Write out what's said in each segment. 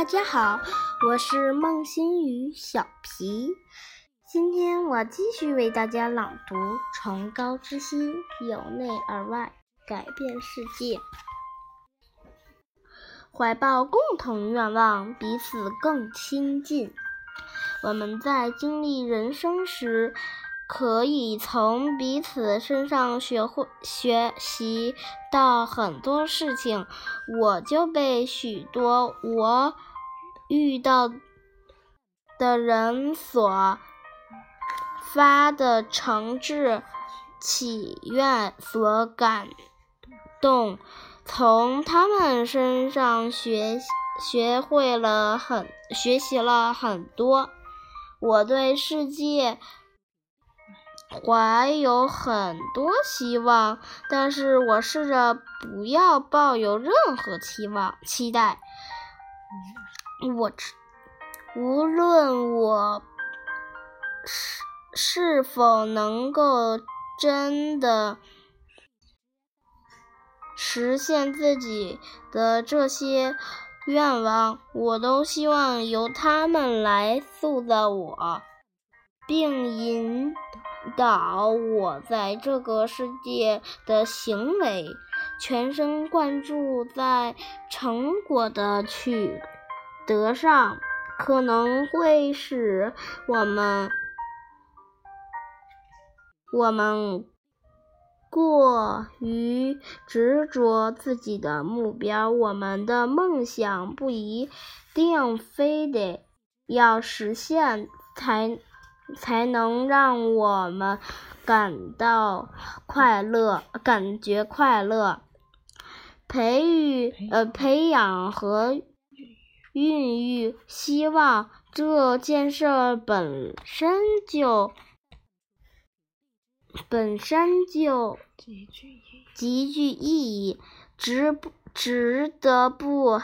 大家好，我是孟星宇小皮。今天我继续为大家朗读《崇高之心，由内而外改变世界》。怀抱共同愿望，彼此更亲近。我们在经历人生时，可以从彼此身上学会学习到很多事情。我就被许多我遇到的人所发的诚挚祈愿所感动，从他们身上学学会了很学习了很多。我对世界。怀有很多希望，但是我试着不要抱有任何期望、期待。我无论我是是否能够真的实现自己的这些愿望，我都希望由他们来塑造我，并引。导我在这个世界的行为，全神贯注在成果的取得上，可能会使我们我们过于执着自己的目标。我们的梦想不一定非得要实现才。才能让我们感到快乐，感觉快乐。培育呃，培养和孕育希望这件事本身就本身就极具意义，值不值得不？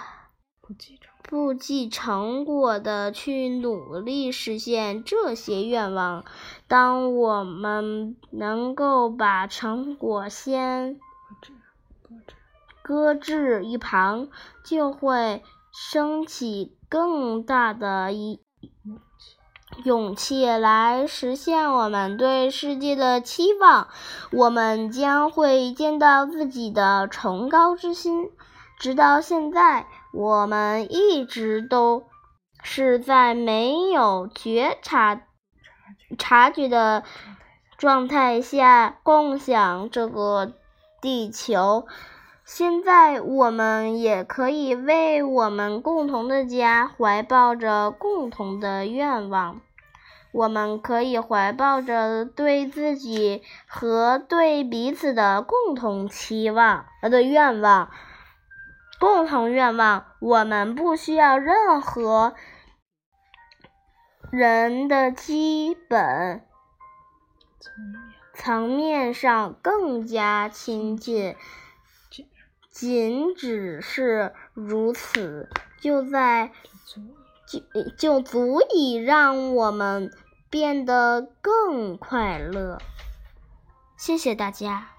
不计成果的去努力实现这些愿望。当我们能够把成果先搁置一旁，就会升起更大的一勇气来实现我们对世界的期望。我们将会见到自己的崇高之心。直到现在。我们一直都是在没有觉察、察觉的状态下共享这个地球。现在，我们也可以为我们共同的家怀抱着共同的愿望。我们可以怀抱着对自己和对彼此的共同期望呃的愿望。共同愿望，我们不需要任何人的基本层面上更加亲近，仅只是如此，就在就就足以让我们变得更快乐。谢谢大家。